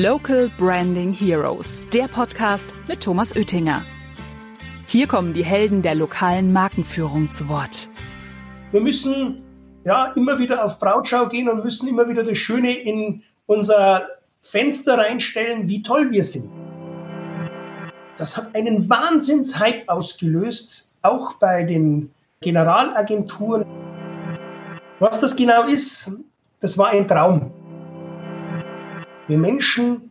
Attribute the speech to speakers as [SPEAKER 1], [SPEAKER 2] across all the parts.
[SPEAKER 1] Local Branding Heroes, der Podcast mit Thomas Oettinger. Hier kommen die Helden der lokalen Markenführung zu Wort.
[SPEAKER 2] Wir müssen ja immer wieder auf Brautschau gehen und müssen immer wieder das Schöne in unser Fenster reinstellen, wie toll wir sind. Das hat einen Wahnsinnshype ausgelöst, auch bei den Generalagenturen. Was das genau ist, das war ein Traum. Wir Menschen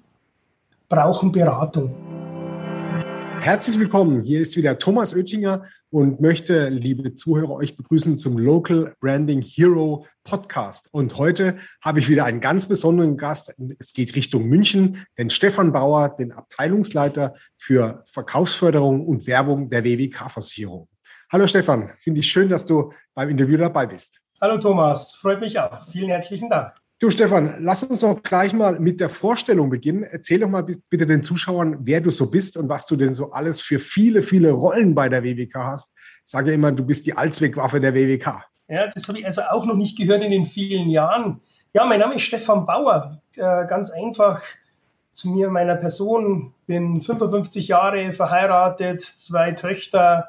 [SPEAKER 2] brauchen Beratung.
[SPEAKER 3] Herzlich willkommen. Hier ist wieder Thomas Oettinger und möchte, liebe Zuhörer, euch begrüßen zum Local Branding Hero Podcast. Und heute habe ich wieder einen ganz besonderen Gast. Es geht Richtung München, den Stefan Bauer, den Abteilungsleiter für Verkaufsförderung und Werbung der WWK-Versicherung. Hallo Stefan, finde ich schön, dass du beim Interview dabei bist.
[SPEAKER 2] Hallo Thomas, freut mich auch. Vielen herzlichen Dank.
[SPEAKER 3] Du Stefan, lass uns doch gleich mal mit der Vorstellung beginnen. Erzähl doch mal bitte den Zuschauern, wer du so bist und was du denn so alles für viele, viele Rollen bei der WWK hast. Ich sage immer, du bist die Allzweckwaffe der WWK.
[SPEAKER 2] Ja, das habe ich also auch noch nicht gehört in den vielen Jahren. Ja, mein Name ist Stefan Bauer. Äh, ganz einfach zu mir, meiner Person. Bin 55 Jahre verheiratet, zwei Töchter,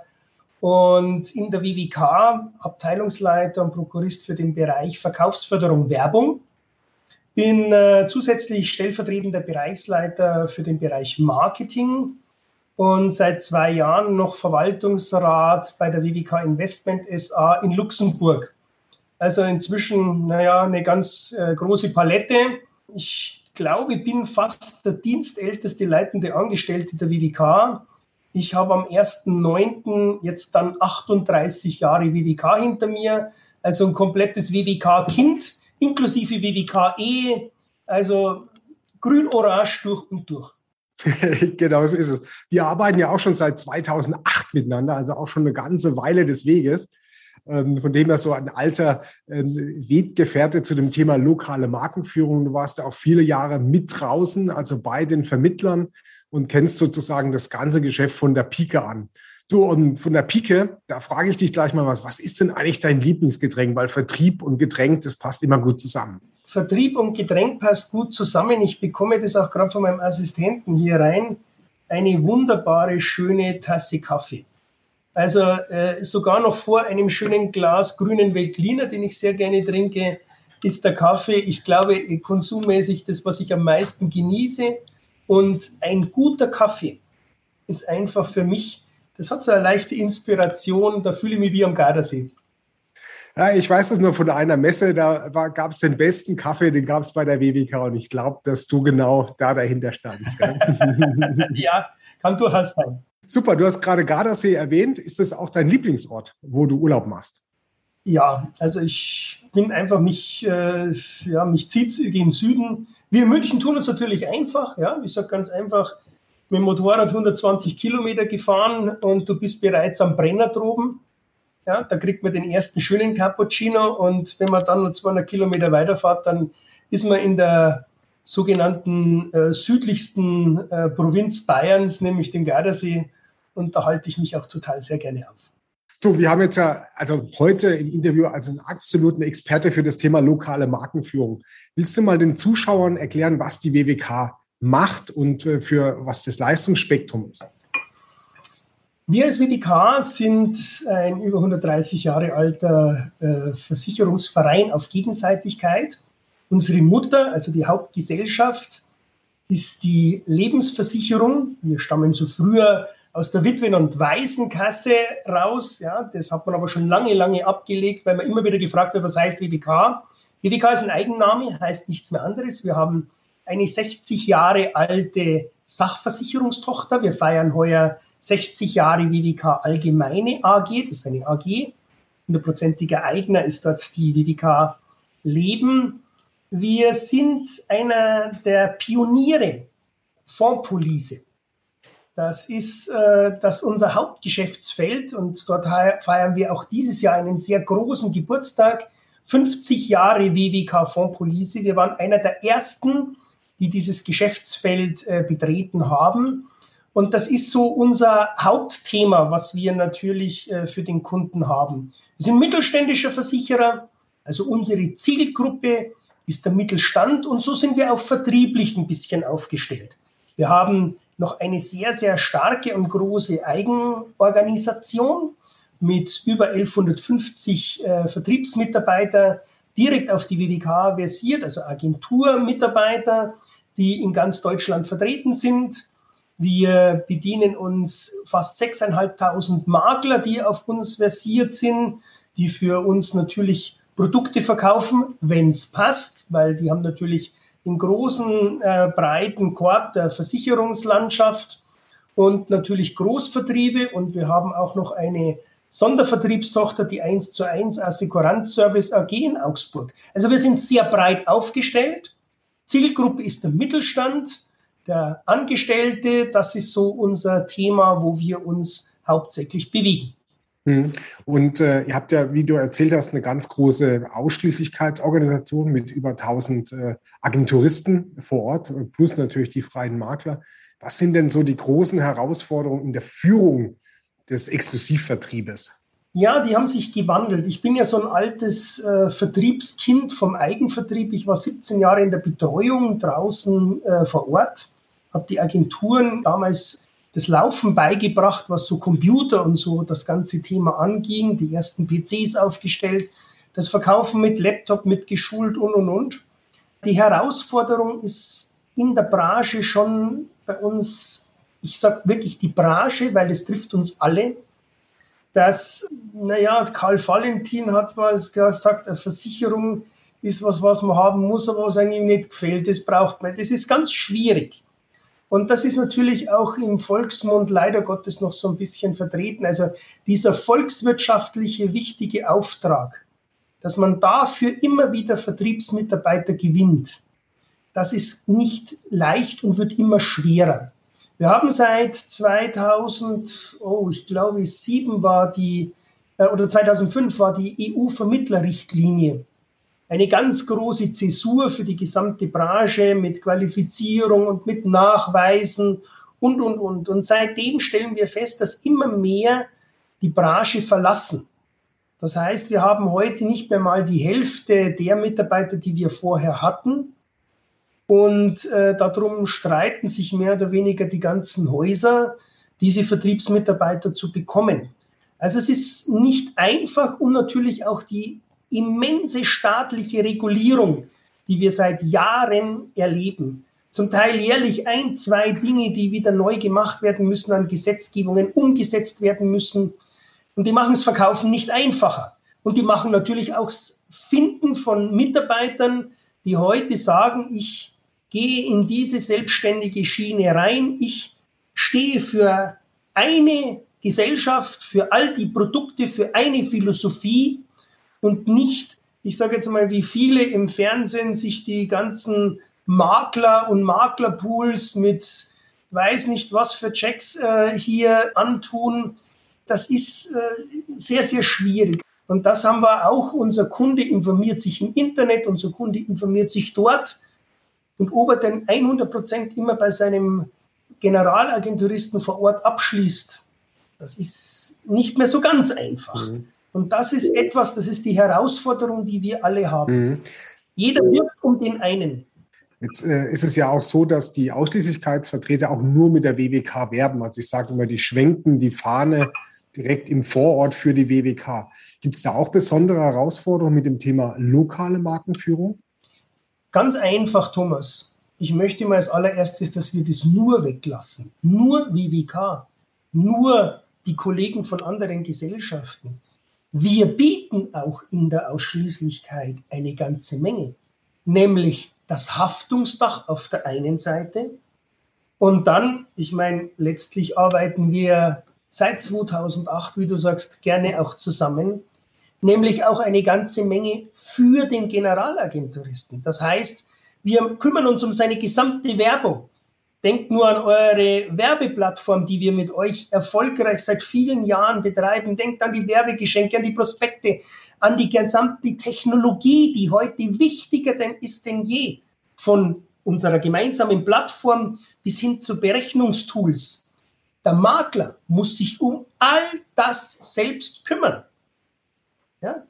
[SPEAKER 2] und in der WWK Abteilungsleiter und Prokurist für den Bereich Verkaufsförderung Werbung. Bin äh, zusätzlich stellvertretender Bereichsleiter für den Bereich Marketing und seit zwei Jahren noch Verwaltungsrat bei der WWK Investment SA in Luxemburg. Also inzwischen, naja, eine ganz äh, große Palette. Ich glaube, bin fast der dienstälteste leitende Angestellte der WWK ich habe am 1.9. jetzt dann 38 Jahre WWK hinter mir, also ein komplettes WWK-Kind, inklusive WWK-Ehe, also grün-orange durch und durch.
[SPEAKER 3] genau so ist es. Wir arbeiten ja auch schon seit 2008 miteinander, also auch schon eine ganze Weile des Weges. Ähm, von dem her so ein alter ähm, Weggefährte zu dem Thema lokale Markenführung. Du warst ja auch viele Jahre mit draußen, also bei den Vermittlern und kennst sozusagen das ganze Geschäft von der Pike an. Du, und von der Pike, da frage ich dich gleich mal was. Was ist denn eigentlich dein Lieblingsgetränk? Weil Vertrieb und Getränk, das passt immer gut zusammen.
[SPEAKER 2] Vertrieb und Getränk passt gut zusammen. Ich bekomme das auch gerade von meinem Assistenten hier rein. Eine wunderbare, schöne Tasse Kaffee. Also äh, sogar noch vor einem schönen Glas grünen Veltliner, den ich sehr gerne trinke, ist der Kaffee, ich glaube, konsummäßig das, was ich am meisten genieße. Und ein guter Kaffee ist einfach für mich, das hat so eine leichte Inspiration, da fühle ich mich wie am Gardasee.
[SPEAKER 3] Ja, ich weiß das nur von einer Messe, da gab es den besten Kaffee, den gab es bei der WWK und ich glaube, dass du genau da dahinter standst.
[SPEAKER 2] ja, kann durchaus sein.
[SPEAKER 3] Super, du hast gerade Gardasee erwähnt. Ist das auch dein Lieblingsort, wo du Urlaub machst?
[SPEAKER 2] Ja, also ich bin einfach mich, äh, ja, mich zieht gen Süden. Wir in München tun uns natürlich einfach, ja. Ich sage ganz einfach, mit dem Motorrad 120 Kilometer gefahren und du bist bereits am Brenner droben. Ja, da kriegt man den ersten schönen Cappuccino und wenn man dann noch 200 Kilometer weiterfahrt, dann ist man in der sogenannten äh, südlichsten äh, Provinz Bayerns, nämlich dem Gardasee. Und da halte ich mich auch total sehr gerne auf.
[SPEAKER 3] Du, wir haben jetzt ja also heute im Interview als einen absoluten Experte für das Thema lokale Markenführung. Willst du mal den Zuschauern erklären, was die WWK macht und äh, für was das Leistungsspektrum ist?
[SPEAKER 2] Wir als WWK sind ein über 130 Jahre alter äh, Versicherungsverein auf Gegenseitigkeit. Unsere Mutter, also die Hauptgesellschaft, ist die Lebensversicherung. Wir stammen so früher aus der Witwen- und Waisenkasse raus. Ja, das hat man aber schon lange, lange abgelegt, weil man immer wieder gefragt wird, was heißt WWK. WWK ist ein Eigenname, heißt nichts mehr anderes. Wir haben eine 60 Jahre alte Sachversicherungstochter. Wir feiern heuer 60 Jahre WWK Allgemeine AG. Das ist eine AG. Hundertprozentiger Eigner ist dort die WWK Leben. Wir sind einer der Pioniere Fondspolice. Das ist äh, das unser Hauptgeschäftsfeld und dort feiern wir auch dieses Jahr einen sehr großen Geburtstag. 50 Jahre WWK Fondspolice. Wir waren einer der ersten, die dieses Geschäftsfeld äh, betreten haben. Und das ist so unser Hauptthema, was wir natürlich äh, für den Kunden haben. Wir sind mittelständischer Versicherer, also unsere Zielgruppe ist der Mittelstand und so sind wir auch vertrieblich ein bisschen aufgestellt. Wir haben noch eine sehr, sehr starke und große Eigenorganisation mit über 1150 äh, Vertriebsmitarbeiter direkt auf die WWK versiert, also Agenturmitarbeiter, die in ganz Deutschland vertreten sind. Wir bedienen uns fast 6.500 Makler, die auf uns versiert sind, die für uns natürlich Produkte verkaufen, wenn es passt, weil die haben natürlich den großen, äh, breiten Korb der Versicherungslandschaft und natürlich Großvertriebe. Und wir haben auch noch eine Sondervertriebstochter, die 1 zu 1 Assekuranzservice AG in Augsburg. Also wir sind sehr breit aufgestellt. Zielgruppe ist der Mittelstand, der Angestellte. Das ist so unser Thema, wo wir uns hauptsächlich bewegen.
[SPEAKER 3] Hm. Und äh, ihr habt ja, wie du erzählt hast, eine ganz große Ausschließlichkeitsorganisation mit über 1000 äh, Agenturisten vor Ort, plus natürlich die freien Makler. Was sind denn so die großen Herausforderungen in der Führung des Exklusivvertriebes?
[SPEAKER 2] Ja, die haben sich gewandelt. Ich bin ja so ein altes äh, Vertriebskind vom Eigenvertrieb. Ich war 17 Jahre in der Betreuung draußen äh, vor Ort, habe die Agenturen damals das Laufen beigebracht, was so Computer und so das ganze Thema anging, die ersten PCs aufgestellt, das Verkaufen mit Laptop mit geschult und und und. Die Herausforderung ist in der Branche schon bei uns, ich sage wirklich die Branche, weil es trifft uns alle, dass, naja, Karl Valentin hat mal gesagt, eine Versicherung ist was, was man haben muss, aber was eigentlich nicht gefällt, das braucht man. Das ist ganz schwierig. Und das ist natürlich auch im Volksmund leider Gottes noch so ein bisschen vertreten. Also dieser volkswirtschaftliche wichtige Auftrag, dass man dafür immer wieder Vertriebsmitarbeiter gewinnt, das ist nicht leicht und wird immer schwerer. Wir haben seit 2000, oh, ich glaube, sieben war die, äh, oder 2005 war die EU-Vermittlerrichtlinie eine ganz große Zäsur für die gesamte Branche mit Qualifizierung und mit Nachweisen und, und, und. Und seitdem stellen wir fest, dass immer mehr die Branche verlassen. Das heißt, wir haben heute nicht mehr mal die Hälfte der Mitarbeiter, die wir vorher hatten. Und äh, darum streiten sich mehr oder weniger die ganzen Häuser, diese Vertriebsmitarbeiter zu bekommen. Also es ist nicht einfach und natürlich auch die immense staatliche Regulierung, die wir seit Jahren erleben. Zum Teil jährlich ein, zwei Dinge, die wieder neu gemacht werden müssen, an Gesetzgebungen umgesetzt werden müssen. Und die machen das Verkaufen nicht einfacher. Und die machen natürlich auch das Finden von Mitarbeitern, die heute sagen, ich gehe in diese selbstständige Schiene rein, ich stehe für eine Gesellschaft, für all die Produkte, für eine Philosophie und nicht, ich sage jetzt mal, wie viele im Fernsehen sich die ganzen Makler und Maklerpools mit weiß nicht was für Checks äh, hier antun. Das ist äh, sehr, sehr schwierig. Und das haben wir auch. Unser Kunde informiert sich im Internet, unser Kunde informiert sich dort. Und ob er denn 100 Prozent immer bei seinem Generalagenturisten vor Ort abschließt, das ist nicht mehr so ganz einfach. Mhm. Und das ist etwas, das ist die Herausforderung, die wir alle haben. Mhm. Jeder wirkt um den einen.
[SPEAKER 3] Jetzt äh, ist es ja auch so, dass die Ausschließlichkeitsvertreter auch nur mit der WWK werben. Also ich sage immer, die schwenken die Fahne direkt im Vorort für die WWK. Gibt es da auch besondere Herausforderungen mit dem Thema lokale Markenführung?
[SPEAKER 2] Ganz einfach, Thomas. Ich möchte mal als allererstes, dass wir das nur weglassen. Nur WWK. Nur die Kollegen von anderen Gesellschaften. Wir bieten auch in der Ausschließlichkeit eine ganze Menge, nämlich das Haftungsdach auf der einen Seite und dann, ich meine, letztlich arbeiten wir seit 2008, wie du sagst, gerne auch zusammen, nämlich auch eine ganze Menge für den Generalagenturisten. Das heißt, wir kümmern uns um seine gesamte Werbung. Denkt nur an eure Werbeplattform, die wir mit euch erfolgreich seit vielen Jahren betreiben. Denkt an die Werbegeschenke, an die Prospekte, an die gesamte Technologie, die heute wichtiger denn ist denn je. Von unserer gemeinsamen Plattform bis hin zu Berechnungstools. Der Makler muss sich um all das selbst kümmern. Ja?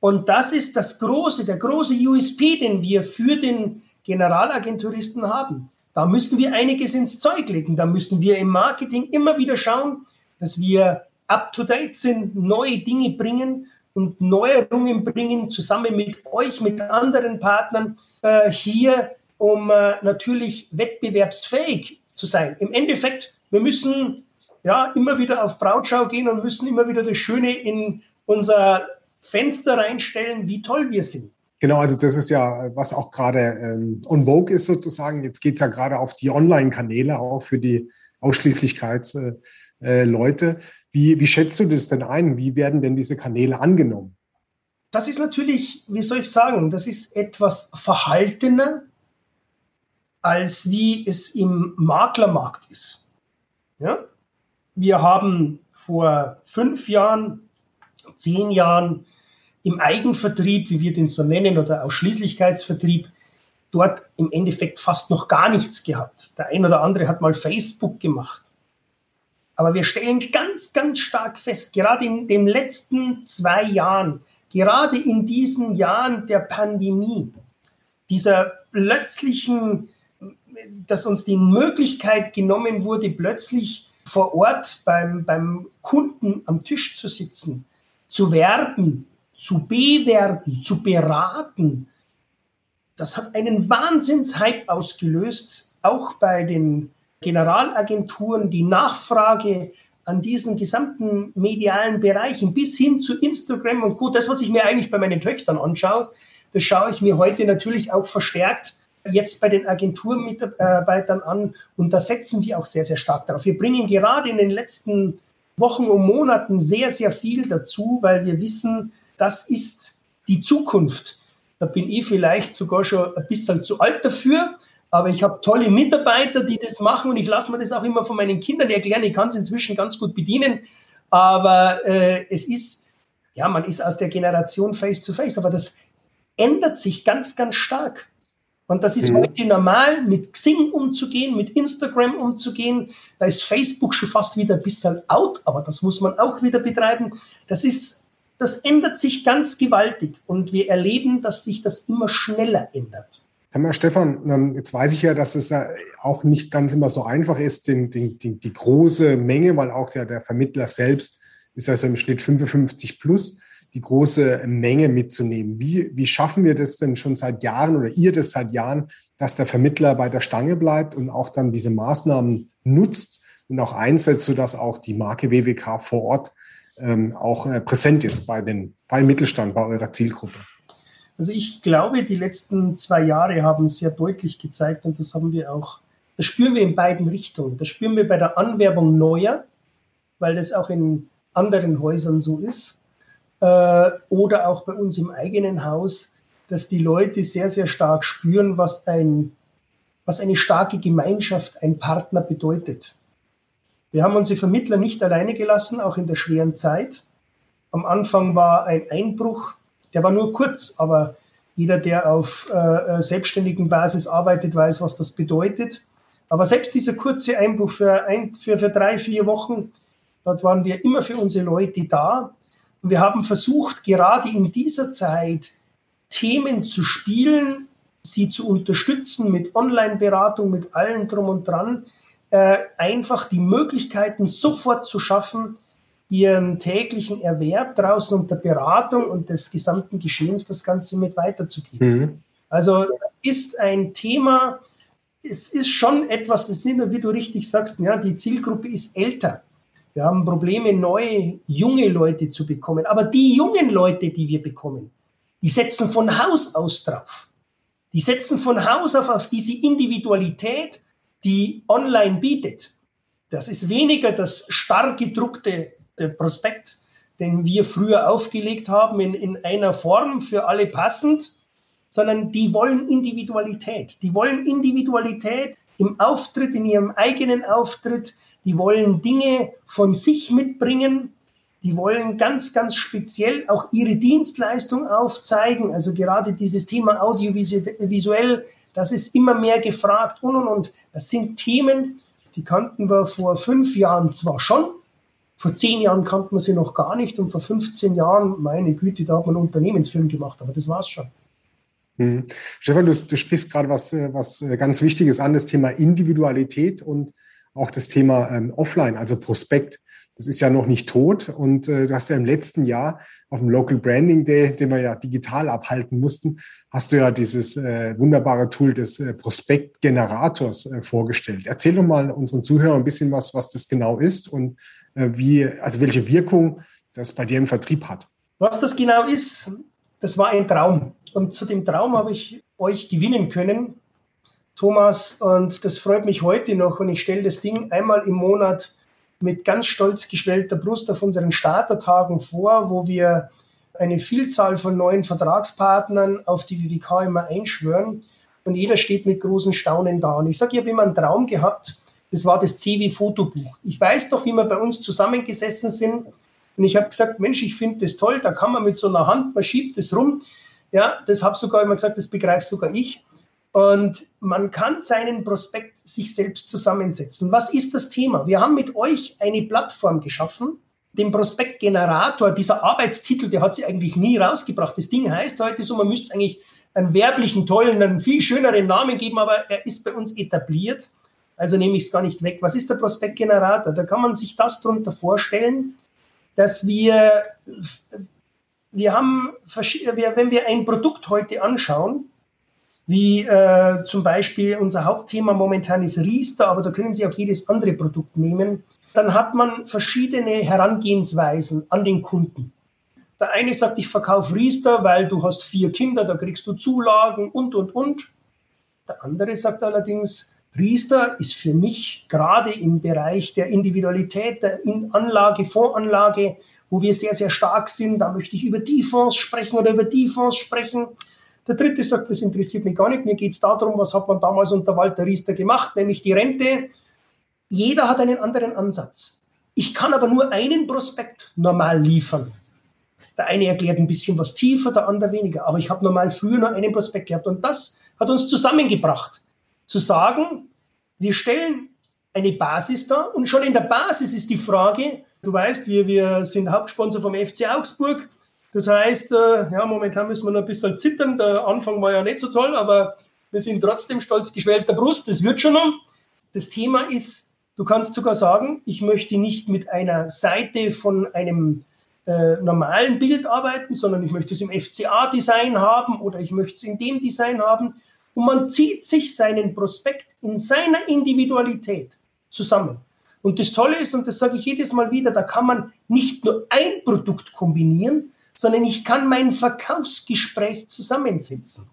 [SPEAKER 2] Und das ist das große, der große USP, den wir für den Generalagenturisten haben. Da müssen wir einiges ins Zeug legen. Da müssen wir im Marketing immer wieder schauen, dass wir up-to-date sind, neue Dinge bringen und Neuerungen bringen, zusammen mit euch, mit anderen Partnern äh, hier, um äh, natürlich wettbewerbsfähig zu sein. Im Endeffekt, wir müssen ja immer wieder auf Brautschau gehen und müssen immer wieder das Schöne in unser Fenster reinstellen, wie toll wir sind.
[SPEAKER 3] Genau, also das ist ja, was auch gerade ähm, on vogue ist sozusagen. Jetzt geht es ja gerade auf die Online-Kanäle auch für die Ausschließlichkeitsleute. Äh, wie, wie schätzt du das denn ein? Wie werden denn diese Kanäle angenommen?
[SPEAKER 2] Das ist natürlich, wie soll ich sagen, das ist etwas verhaltener, als wie es im Maklermarkt ist. Ja? Wir haben vor fünf Jahren, zehn Jahren im Eigenvertrieb, wie wir den so nennen, oder Ausschließlichkeitsvertrieb, dort im Endeffekt fast noch gar nichts gehabt. Der ein oder andere hat mal Facebook gemacht. Aber wir stellen ganz, ganz stark fest, gerade in den letzten zwei Jahren, gerade in diesen Jahren der Pandemie, dieser plötzlichen, dass uns die Möglichkeit genommen wurde, plötzlich vor Ort beim, beim Kunden am Tisch zu sitzen, zu werben, zu bewerben, zu beraten, das hat einen Wahnsinnshype ausgelöst, auch bei den Generalagenturen, die Nachfrage an diesen gesamten medialen Bereichen bis hin zu Instagram und Co. Das, was ich mir eigentlich bei meinen Töchtern anschaue, das schaue ich mir heute natürlich auch verstärkt jetzt bei den Agenturmitarbeitern an und da setzen wir auch sehr, sehr stark darauf. Wir bringen gerade in den letzten Wochen und Monaten sehr, sehr viel dazu, weil wir wissen, das ist die Zukunft. Da bin ich vielleicht sogar schon ein bisschen zu alt dafür, aber ich habe tolle Mitarbeiter, die das machen und ich lasse mir das auch immer von meinen Kindern erklären. Ich kann es inzwischen ganz gut bedienen, aber äh, es ist, ja, man ist aus der Generation Face-to-Face, -face, aber das ändert sich ganz, ganz stark. Und das ist mhm. heute normal, mit Xing umzugehen, mit Instagram umzugehen. Da ist Facebook schon fast wieder ein bisschen out, aber das muss man auch wieder betreiben. Das ist, das ändert sich ganz gewaltig und wir erleben, dass sich das immer schneller ändert.
[SPEAKER 3] Mal, Stefan, ähm, jetzt weiß ich ja, dass es ja auch nicht ganz immer so einfach ist, den, den, den, die große Menge, weil auch der, der Vermittler selbst ist ja so im Schnitt 55 plus, die große Menge mitzunehmen. Wie, wie schaffen wir das denn schon seit Jahren oder ihr das seit Jahren, dass der Vermittler bei der Stange bleibt und auch dann diese Maßnahmen nutzt und auch einsetzt, sodass auch die Marke WWK vor Ort ähm, auch äh, präsent ist bei den, beim Mittelstand, bei eurer Zielgruppe?
[SPEAKER 2] Also ich glaube, die letzten zwei Jahre haben sehr deutlich gezeigt und das haben wir auch, das spüren wir in beiden Richtungen. Das spüren wir bei der Anwerbung neuer, weil das auch in anderen Häusern so ist, äh, oder auch bei uns im eigenen Haus, dass die Leute sehr, sehr stark spüren, was, ein, was eine starke Gemeinschaft, ein Partner bedeutet. Wir haben unsere Vermittler nicht alleine gelassen, auch in der schweren Zeit. Am Anfang war ein Einbruch der war nur kurz, aber jeder, der auf äh, äh, selbstständigen Basis arbeitet, weiß, was das bedeutet. Aber selbst dieser kurze Einbruch für, ein, für, für drei, vier Wochen, dort waren wir immer für unsere Leute da. Und wir haben versucht, gerade in dieser Zeit Themen zu spielen, sie zu unterstützen mit Online-Beratung, mit allem drum und dran, äh, einfach die Möglichkeiten sofort zu schaffen, ihren täglichen Erwerb draußen und der Beratung und des gesamten Geschehens das Ganze mit weiterzugeben. Mhm. Also das ist ein Thema, es ist schon etwas, das nicht nur, wie du richtig sagst, ja, die Zielgruppe ist älter. Wir haben Probleme, neue, junge Leute zu bekommen. Aber die jungen Leute, die wir bekommen, die setzen von Haus aus drauf. Die setzen von Haus auf auf diese Individualität, die online bietet. Das ist weniger das starr gedruckte der Prospekt, den wir früher aufgelegt haben, in, in einer Form für alle passend, sondern die wollen Individualität. Die wollen Individualität im Auftritt, in ihrem eigenen Auftritt. Die wollen Dinge von sich mitbringen. Die wollen ganz, ganz speziell auch ihre Dienstleistung aufzeigen. Also gerade dieses Thema audiovisuell, das ist immer mehr gefragt und und und. Das sind Themen, die kannten wir vor fünf Jahren zwar schon, Vor zehn Jahren kannte man sie noch gar nicht und vor 15 Jahren, meine Güte, da hat man einen Unternehmensfilm gemacht, aber das war's schon.
[SPEAKER 3] Hm. Stefan, du, du, sprichst gerade was, äh, was äh, ganz Wichtiges an, das Thema Individualität und auch das Thema ähm, Offline, also Prospekt. Das ist ja noch nicht tot und äh, du hast ja im letzten Jahr auf dem Local Branding Day, den wir ja digital abhalten mussten, hast du ja dieses äh, wunderbare Tool des äh, Prospektgenerators äh, vorgestellt. Erzähl doch mal unseren Zuhörern ein bisschen was, was das genau ist und äh, wie, also welche Wirkung das bei dir im Vertrieb hat.
[SPEAKER 2] Was das genau ist, das war ein Traum. Und zu dem Traum habe ich euch gewinnen können, Thomas. Und das freut mich heute noch. Und ich stelle das Ding einmal im Monat mit ganz stolz geschwellter Brust auf unseren Startertagen vor, wo wir eine Vielzahl von neuen Vertragspartnern auf die WWK immer einschwören. Und jeder steht mit großen Staunen da. Und ich sage, ich habe immer einen Traum gehabt. Das war das CW-Fotobuch. Ich weiß doch, wie wir bei uns zusammengesessen sind und ich habe gesagt, Mensch, ich finde das toll, da kann man mit so einer Hand, man schiebt das rum. Ja, das habe sogar immer gesagt, das begreift sogar ich. Und man kann seinen Prospekt sich selbst zusammensetzen. Was ist das Thema? Wir haben mit euch eine Plattform geschaffen, den Prospektgenerator, dieser Arbeitstitel, der hat sie eigentlich nie rausgebracht. Das Ding heißt heute so, man müsste eigentlich einen werblichen, tollen, einen viel schöneren Namen geben, aber er ist bei uns etabliert. Also nehme ich es gar nicht weg. Was ist der Prospektgenerator? Da kann man sich das darunter vorstellen dass wir, wir haben, wenn wir ein Produkt heute anschauen, wie äh, zum Beispiel unser Hauptthema momentan ist Riester, aber da können Sie auch jedes andere Produkt nehmen, dann hat man verschiedene Herangehensweisen an den Kunden. Der eine sagt, ich verkaufe Riester, weil du hast vier Kinder, da kriegst du Zulagen und, und, und. Der andere sagt allerdings, Priester ist für mich gerade im Bereich der Individualität, der Anlage, Fondsanlage, wo wir sehr, sehr stark sind. Da möchte ich über die Fonds sprechen oder über die Fonds sprechen. Der dritte sagt, das interessiert mich gar nicht. Mir geht es darum, was hat man damals unter Walter Riester gemacht, nämlich die Rente. Jeder hat einen anderen Ansatz. Ich kann aber nur einen Prospekt normal liefern. Der eine erklärt ein bisschen was tiefer, der andere weniger. Aber ich habe normal früher nur einen Prospekt gehabt. Und das hat uns zusammengebracht zu sagen, wir stellen eine Basis da und schon in der Basis ist die Frage, du weißt, wir, wir sind Hauptsponsor vom FC Augsburg. Das heißt, äh, ja, momentan müssen wir noch ein bisschen zittern. Der Anfang war ja nicht so toll, aber wir sind trotzdem stolz geschwellter Brust. Das wird schon noch. Das Thema ist, du kannst sogar sagen, ich möchte nicht mit einer Seite von einem äh, normalen Bild arbeiten, sondern ich möchte es im FCA-Design haben oder ich möchte es in dem Design haben. Und man zieht sich seinen Prospekt in seiner Individualität zusammen. Und das Tolle ist, und das sage ich jedes Mal wieder, da kann man nicht nur ein Produkt kombinieren, sondern ich kann mein Verkaufsgespräch zusammensetzen.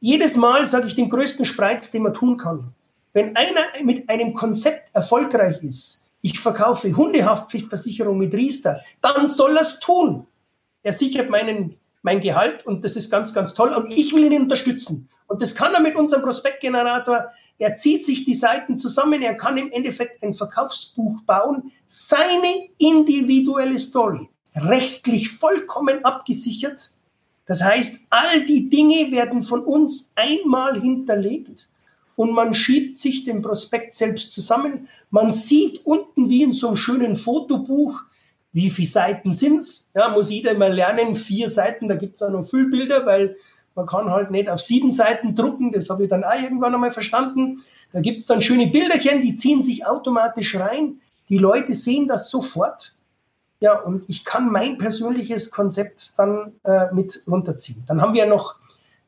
[SPEAKER 2] Jedes Mal sage ich den größten Spreiz, den man tun kann. Wenn einer mit einem Konzept erfolgreich ist, ich verkaufe Hundehaftpflichtversicherung mit Riester, dann soll er es tun. Er sichert meinen, mein Gehalt und das ist ganz, ganz toll und ich will ihn unterstützen. Und das kann er mit unserem Prospektgenerator. Er zieht sich die Seiten zusammen. Er kann im Endeffekt ein Verkaufsbuch bauen. Seine individuelle Story. Rechtlich vollkommen abgesichert. Das heißt, all die Dinge werden von uns einmal hinterlegt und man schiebt sich den Prospekt selbst zusammen. Man sieht unten wie in so einem schönen Fotobuch, wie viele Seiten sind's. Ja, muss jeder mal lernen, vier Seiten, da gibt's auch noch Füllbilder, weil man kann halt nicht auf sieben Seiten drucken, das habe ich dann auch irgendwann einmal verstanden. Da gibt es dann schöne Bilderchen, die ziehen sich automatisch rein. Die Leute sehen das sofort. Ja, und ich kann mein persönliches Konzept dann äh, mit runterziehen. Dann haben wir noch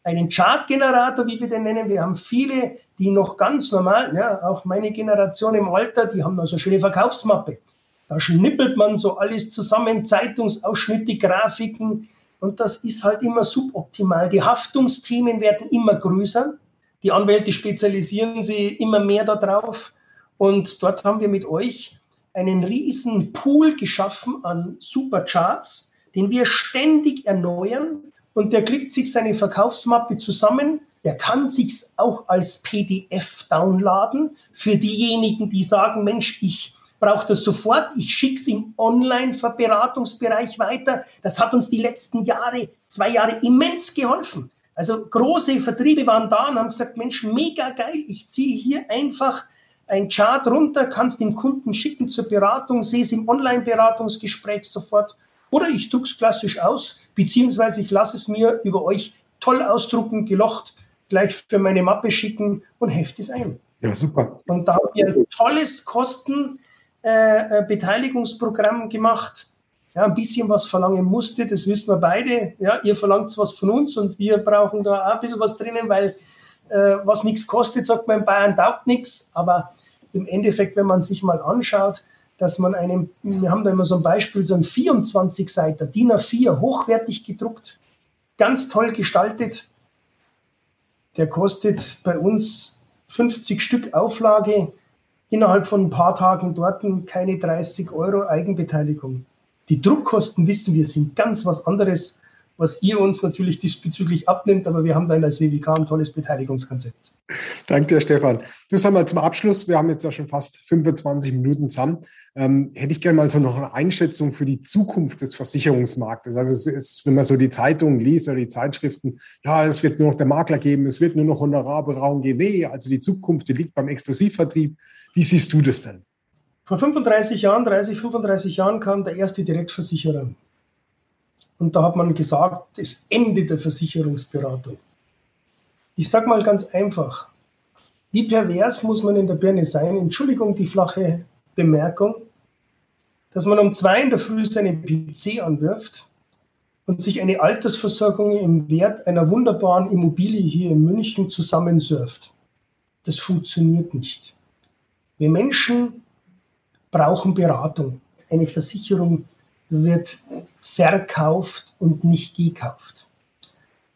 [SPEAKER 2] einen Chartgenerator, wie wir den nennen. Wir haben viele, die noch ganz normal, ja, auch meine Generation im Alter, die haben also eine schöne Verkaufsmappe. Da schnippelt man so alles zusammen, Zeitungsausschnitte, Grafiken, und das ist halt immer suboptimal. Die Haftungsthemen werden immer größer. Die Anwälte spezialisieren sich immer mehr darauf. Und dort haben wir mit euch einen riesen Pool geschaffen an Supercharts, den wir ständig erneuern. Und der klickt sich seine Verkaufsmappe zusammen. Der kann sich auch als PDF downladen für diejenigen, die sagen, Mensch, ich braucht das sofort. Ich schicke es im Online-Beratungsbereich weiter. Das hat uns die letzten Jahre, zwei Jahre immens geholfen. Also große Vertriebe waren da und haben gesagt, Mensch, mega geil. Ich ziehe hier einfach ein Chart runter, kannst dem Kunden schicken zur Beratung, sehe es im Online-Beratungsgespräch sofort. Oder ich drucke es klassisch aus, beziehungsweise ich lasse es mir über euch toll ausdrucken, gelocht, gleich für meine Mappe schicken und heft es ein.
[SPEAKER 3] Ja, super.
[SPEAKER 2] Und da haben wir ein tolles Kostenbeteiligungsprogramm äh, äh gemacht. Ja, ein bisschen was verlangen musste, das wissen wir beide. Ja, ihr verlangt was von uns und wir brauchen da auch ein bisschen was drinnen, weil äh, was nichts kostet, sagt man in Bayern, taugt nichts. Aber im Endeffekt, wenn man sich mal anschaut, dass man einen, wir haben da immer so ein Beispiel, so ein 24-Seiter, DIN A4, hochwertig gedruckt, ganz toll gestaltet. Der kostet bei uns 50 Stück Auflage, innerhalb von ein paar Tagen dort keine 30 Euro Eigenbeteiligung. Die Druckkosten, wissen wir, sind ganz was anderes was ihr uns natürlich diesbezüglich abnimmt, aber wir haben dann als WWK ein tolles Beteiligungskonzept.
[SPEAKER 3] Danke dir, Stefan. Du sag mal zum Abschluss, wir haben jetzt ja schon fast 25 Minuten zusammen. Ähm, hätte ich gerne mal so noch eine Einschätzung für die Zukunft des Versicherungsmarktes. Also es ist, wenn man so die Zeitungen liest oder die Zeitschriften, ja, es wird nur noch der Makler geben, es wird nur noch Honorarberatung geben. Nee, also die Zukunft, die liegt beim Exklusivvertrieb. Wie siehst du das denn?
[SPEAKER 2] Vor 35 Jahren, 30, 35 Jahren kam der erste Direktversicherer. Und da hat man gesagt, das Ende der Versicherungsberatung. Ich sage mal ganz einfach, wie pervers muss man in der Birne sein? Entschuldigung, die flache Bemerkung, dass man um zwei in der Früh seinen PC anwirft und sich eine Altersversorgung im Wert einer wunderbaren Immobilie hier in München zusammensurft. Das funktioniert nicht. Wir Menschen brauchen Beratung. Eine Versicherung wird verkauft und nicht gekauft.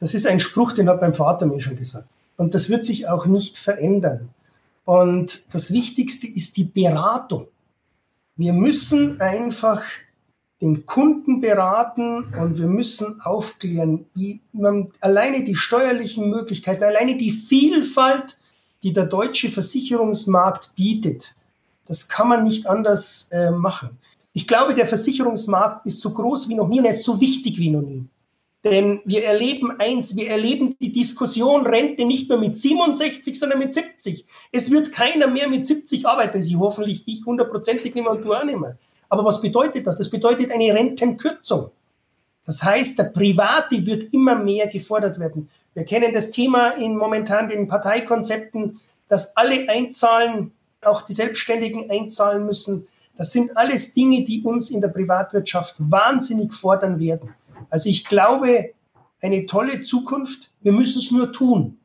[SPEAKER 2] Das ist ein Spruch, den hat mein Vater mir schon gesagt. Und das wird sich auch nicht verändern. Und das Wichtigste ist die Beratung. Wir müssen einfach den Kunden beraten und wir müssen aufklären, die, man, alleine die steuerlichen Möglichkeiten, alleine die Vielfalt, die der deutsche Versicherungsmarkt bietet, das kann man nicht anders äh, machen. Ich glaube, der Versicherungsmarkt ist so groß wie noch nie und er ist so wichtig wie noch nie. Denn wir erleben eins, wir erleben die Diskussion Rente nicht mehr mit 67, sondern mit 70. Es wird keiner mehr mit 70 arbeiten. Sie hoffentlich ich hundertprozentig nicht mehr und du auch nicht mehr. Aber was bedeutet das? Das bedeutet eine Rentenkürzung. Das heißt, der Private wird immer mehr gefordert werden. Wir kennen das Thema in momentan den Parteikonzepten, dass alle einzahlen, auch die Selbstständigen einzahlen müssen. Das sind alles Dinge, die uns in der Privatwirtschaft wahnsinnig fordern werden. Also ich glaube, eine tolle Zukunft. Wir müssen es nur tun.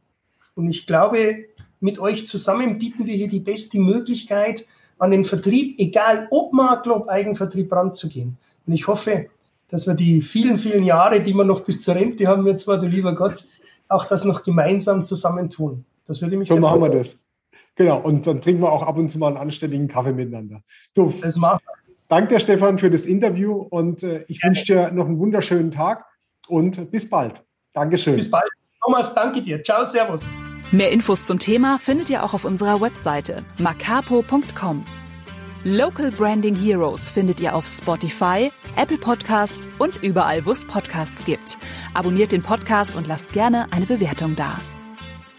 [SPEAKER 2] Und ich glaube, mit euch zusammen bieten wir hier die beste Möglichkeit, an den Vertrieb, egal ob Makler, ob Eigenvertrieb ranzugehen. Und ich hoffe, dass wir die vielen, vielen Jahre, die wir noch bis zur Rente haben, wir zwar, du lieber Gott, auch das noch gemeinsam zusammentun.
[SPEAKER 3] Das würde mich so machen wir das. Genau, und dann trinken wir auch ab und zu mal einen anständigen Kaffee miteinander. Du, das macht. Danke dir, Stefan, für das Interview und äh, ich wünsche dir noch einen wunderschönen Tag und bis bald. Dankeschön.
[SPEAKER 2] Bis bald. Thomas, danke dir. Ciao, Servus.
[SPEAKER 1] Mehr Infos zum Thema findet ihr auch auf unserer Webseite macapo.com. Local Branding Heroes findet ihr auf Spotify, Apple Podcasts und überall, wo es Podcasts gibt. Abonniert den Podcast und lasst gerne eine Bewertung da.